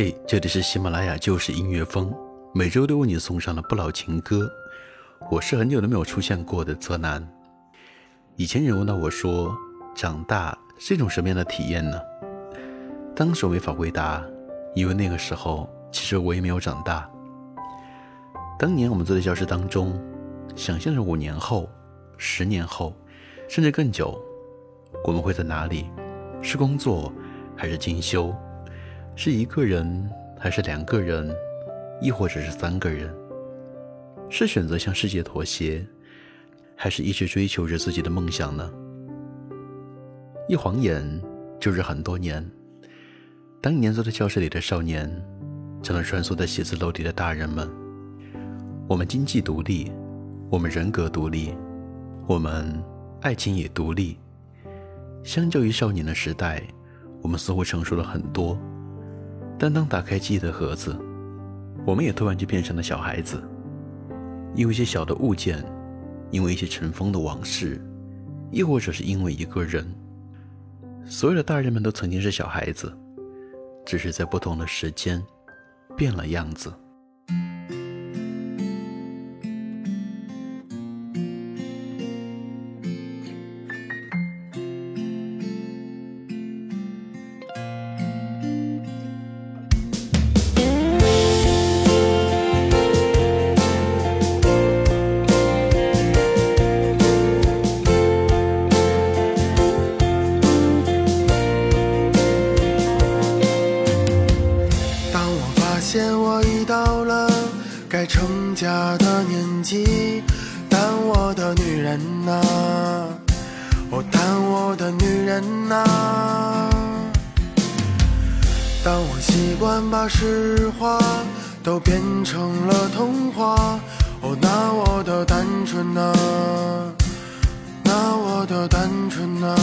嘿，这里是喜马拉雅，就是音乐风，每周都为你送上了不老情歌。我是很久都没有出现过的泽南。以前有人问到我说，长大是一种什么样的体验呢？当时我没法回答，因为那个时候其实我也没有长大。当年我们坐在教室当中，想象着五年后、十年后，甚至更久，我们会在哪里？是工作，还是进修？是一个人，还是两个人，亦或者是三个人？是选择向世界妥协，还是一直追求着自己的梦想呢？一晃眼就是很多年。当年坐在教室里的少年，成了穿梭在写字楼里的大人们。我们经济独立，我们人格独立，我们爱情也独立。相较于少年的时代，我们似乎成熟了很多。但当打开记忆的盒子，我们也突然就变成了小孩子。因为一些小的物件，因为一些尘封的往事，亦或者是因为一个人，所有的大人们都曾经是小孩子，只是在不同的时间，变了样子。哦，但我的女人呐，当我习惯把实话都变成了童话，哦，那我的单纯呐，那我的单纯呐。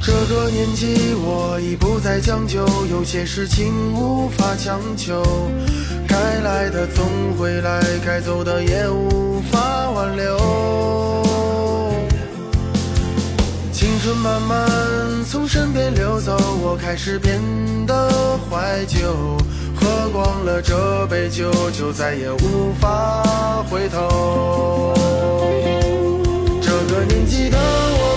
这个年纪，我已不再将就，有些事情无法强求。该来的总会来，该走的也无法挽留。春慢慢从身边溜走，我开始变得怀旧。喝光了这杯酒，就再也无法回头。这个年纪的我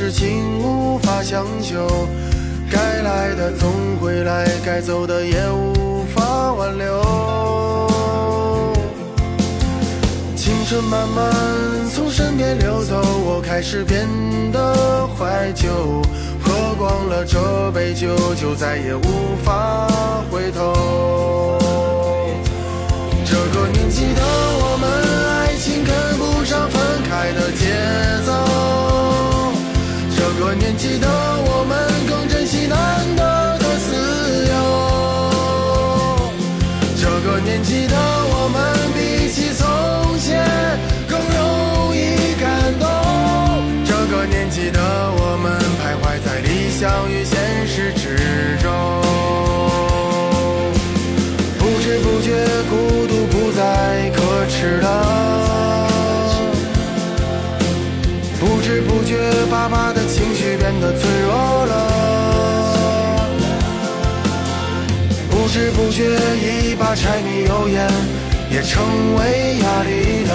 事情无法强求。该来的总会来，该走的也无法挽留。青春慢慢从身边流走，我开始变得怀旧。喝光了这杯酒，就再也无法回头。这个年纪的我们，爱情跟不上分开的节奏。年纪的我们，更珍惜难得的自由。这个年纪的我们，比起从前更容易感动。这个年纪的我们，徘徊在理想与现实之中。不知不觉，孤独不再可耻了。不知不觉，爸爸的的脆弱了。不知不觉，一把柴米油盐也成为压力了。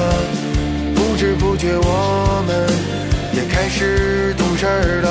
不知不觉，我们也开始懂事了。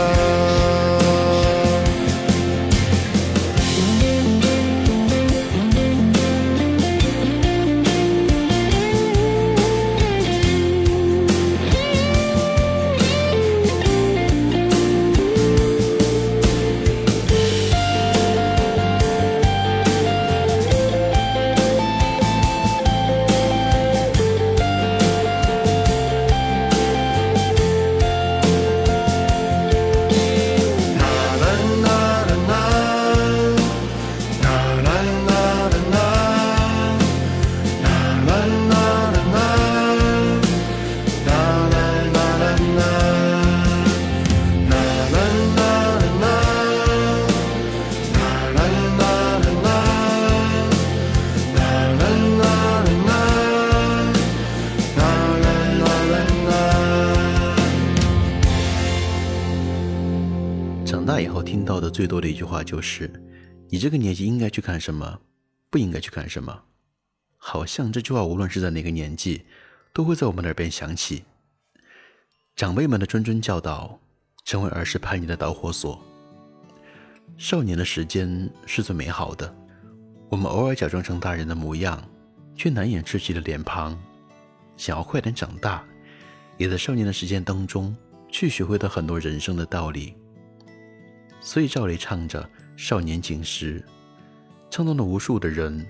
最多的一句话就是：“你这个年纪应该去干什么，不应该去干什么。”好像这句话无论是在哪个年纪，都会在我们耳边响起。长辈们的谆谆教导，成为儿时叛逆的导火索。少年的时间是最美好的，我们偶尔假装成大人的模样，却难掩稚气的脸庞。想要快点长大，也在少年的时间当中去学会到很多人生的道理。所以赵雷唱着《少年锦时》，唱动了无数的人，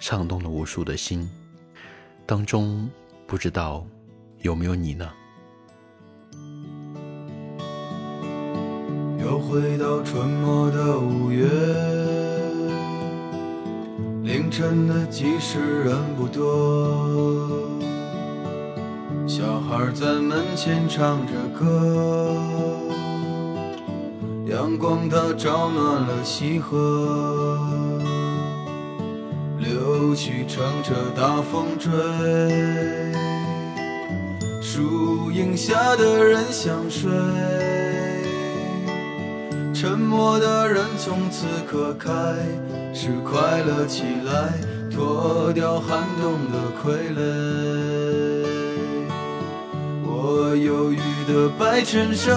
唱动了无数的心。当中不知道有没有你呢？又回到春末的五月，凌晨的集市人不多，小孩在门前唱着歌，阳光它照暖了溪河，柳絮乘着大风追，树荫下的人想睡。沉默的人从此刻开始快乐起来，脱掉寒冬的傀儡。我忧郁的白衬衫，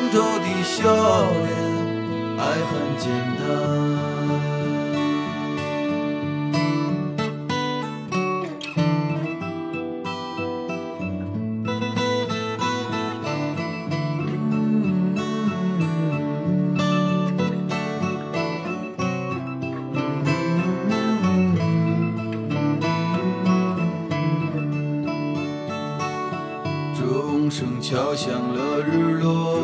昂头的笑脸，爱很简单。钟声敲响了日落，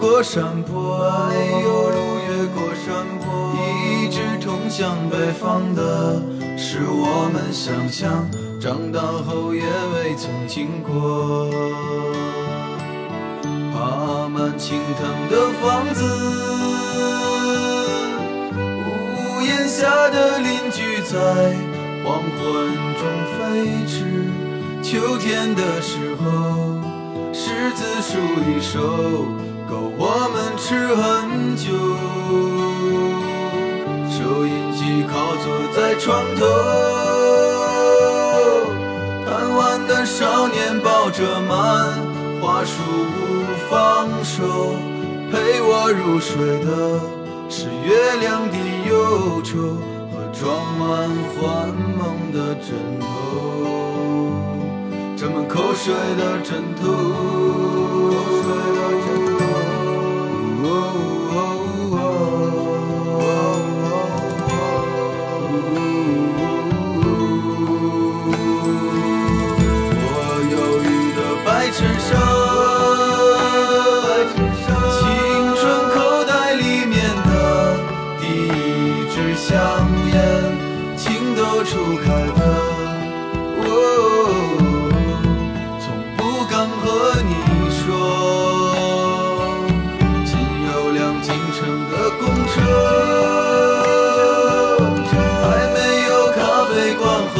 过山坡，哎呦，路越过山坡。一直通向北方的，是我们想象，长大后也未曾经过。爬满青藤的房子，屋檐下的邻居在。黄昏中飞驰，秋天的时候，柿子树一熟，够我们吃很久。收音机靠坐在床头，贪玩的少年抱着漫画书不放手，陪我入睡的是月亮的忧愁和。装满幻梦的枕头，沾满口水的枕头。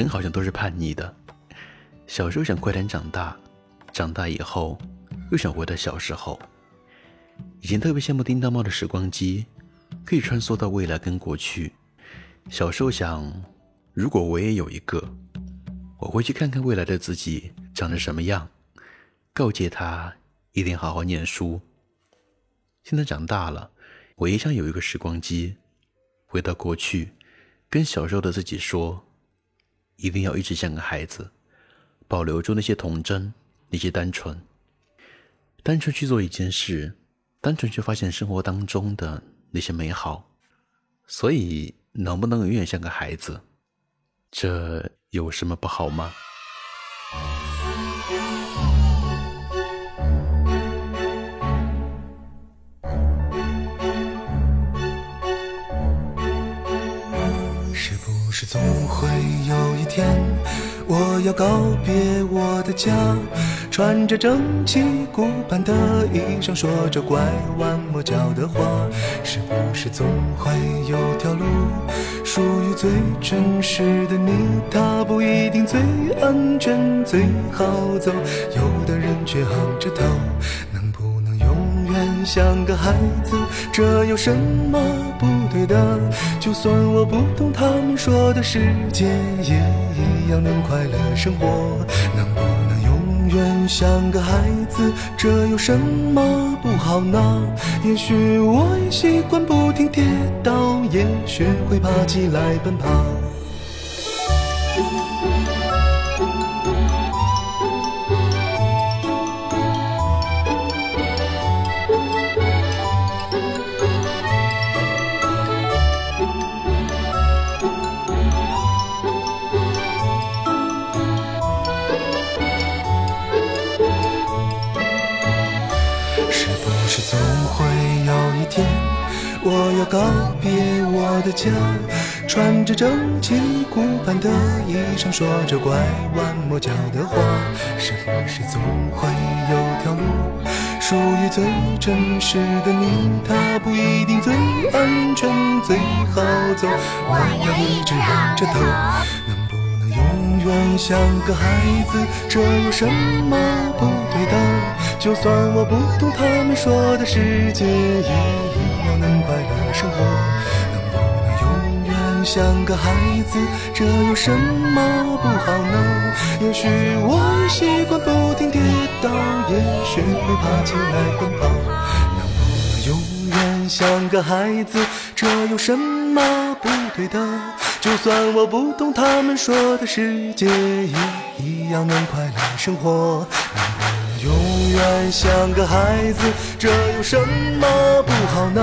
人好像都是叛逆的，小时候想快点长大，长大以后又想回到小时候。以前特别羡慕叮当猫的时光机，可以穿梭到未来跟过去。小时候想，如果我也有一个，我会去看看未来的自己长得什么样，告诫他一定好好念书。现在长大了，我也想有一个时光机，回到过去，跟小时候的自己说。一定要一直像个孩子，保留住那些童真，那些单纯，单纯去做一件事，单纯去发现生活当中的那些美好。所以，能不能永远像个孩子，这有什么不好吗？要告别我的家，穿着整齐古板的衣裳，说着拐弯抹角的话。是不是总会有条路属于最真实的你？它不一定最安全、最好走，有的人却昂着头。像个孩子？这有什么不对的？就算我不懂他们说的世界，也一样能快乐生活。能不能永远像个孩子？这有什么不好呢？也许我也习惯不停跌倒，也学会爬起来奔跑。告别我的家，穿着整齐古板的衣裳，说着拐弯抹角的话。是不是总会有条路属于最真实的你？它不一定最安全、最好走。我要一直仰着头，能不能永远像个孩子？这有什么不对的？就算我不懂他们说的世界，也一样。能快乐，像个孩子？这有什么不好呢？也许我习惯不停跌倒，也学会爬起来奔跑。能不能永远像个孩子？这有什么不对的？就算我不懂他们说的世界，也一样能快乐生活。能不能永远像个孩子？这有什么不好呢？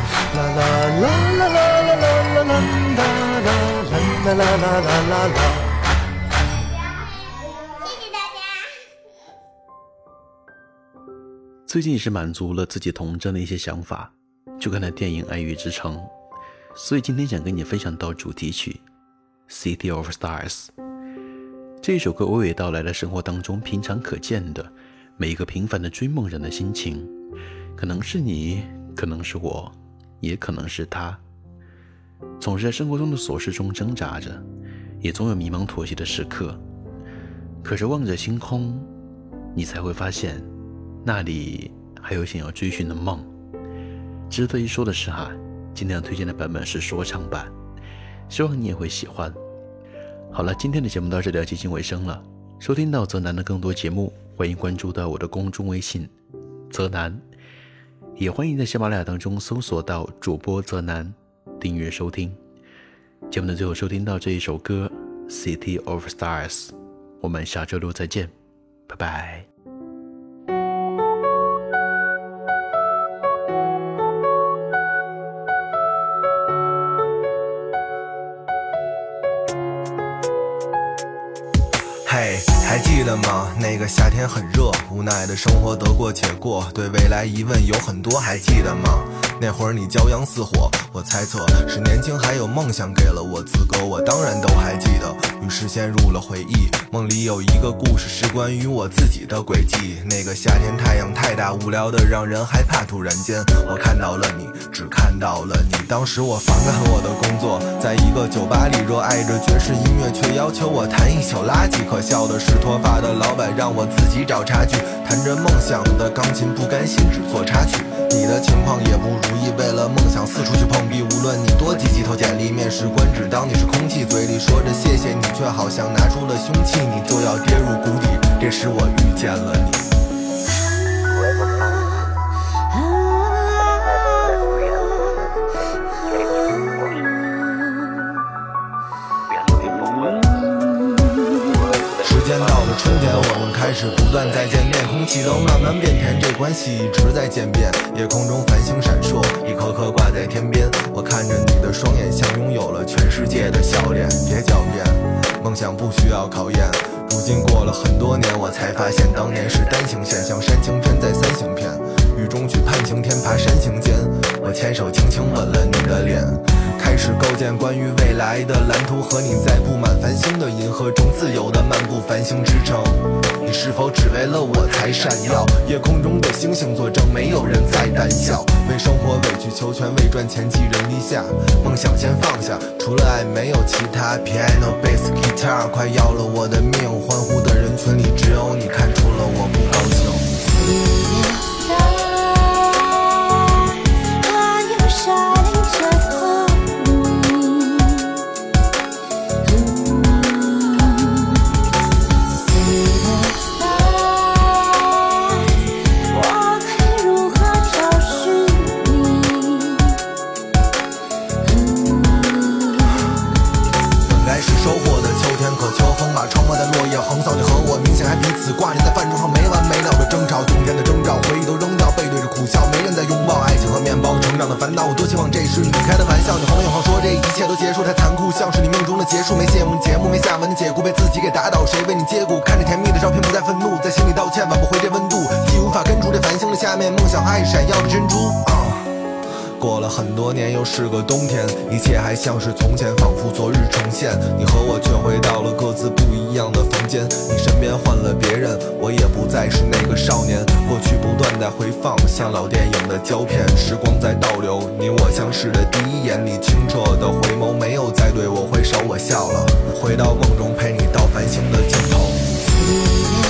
啦啦啦啦啦啦啦啦啦啦啦啦啦啦啦啦！谢谢大家。最近也是满足了自己童真的一些想法，就看了电影《爱与之城》，所以今天想跟你分享到主题曲《City of Stars》这一首歌，娓娓道来了生活当中平常可见的每一个平凡的追梦人的心情，可能是你，可能是我。也可能是他。总是在生活中的琐事中挣扎着，也总有迷茫妥协的时刻。可是望着星空，你才会发现，那里还有想要追寻的梦。值得一说的是哈，今天要推荐的版本是说唱版，希望你也会喜欢。好了，今天的节目到这里要接近尾声了。收听到泽南的更多节目，欢迎关注到我的公众微信“泽南”，也欢迎在喜马拉雅当中搜索到主播泽南，订阅收听。节目的最后，收听到这一首歌《City of Stars》，我们下周六再见，拜拜。还记得吗？那个夏天很热，无奈的生活得过且过，对未来疑问有很多，还记得吗？那会儿你骄阳似火，我猜测是年轻还有梦想给了我资格，我当然都还记得。于是陷入了回忆，梦里有一个故事是关于我自己的轨迹。那个夏天太阳太大，无聊的让人害怕。突然间我看到了你，只看到了你。当时我反感我的工作，在一个酒吧里热爱着爵士音乐，却要求我弹一首垃圾。可笑的是脱发的老板让我自己找差距，弹着梦想的钢琴，不甘心只做插曲。你的情况也不如意，为了梦想四处去碰壁。无论你多积极投简历，面试官只当你是空气，嘴里说着谢谢你，却好像拿出了凶器，你就要跌入谷底。这时我遇见了你。开始不断再见面，空气都慢慢变甜，这关系一直在渐变。夜空中繁星闪烁，一颗颗挂在天边。我看着你的双眼，像拥有了全世界的笑脸。别狡辩，梦想不需要考验。如今过了很多年，我才发现当年是单行线，像煽情片在三行片。雨中去盼晴天，爬山行间，我牵手轻轻吻了你的脸。开始构建关于未来的蓝图，和你在不繁星的银河中自由的漫步繁星之城。你是否只为了我才闪耀？夜空中的星星作证，没有人再胆小。为生活委曲求全，为赚钱寄人篱下。梦想先放下，除了爱没有其他。Piano bass guitar，快要了我的命。欢呼的人群里，只有你看出了我不高兴。下面，梦想和爱闪耀的珍珠。过了很多年，又是个冬天，一切还像是从前，仿佛昨日重现。你和我却回到了各自不一样的房间，你身边换了别人，我也不再是那个少年。过去不断在回放，像老电影的胶片，时光在倒流。你我相识的第一眼，你清澈的回眸，没有再对我挥手，我笑了。回到梦中，陪你到繁星的尽头。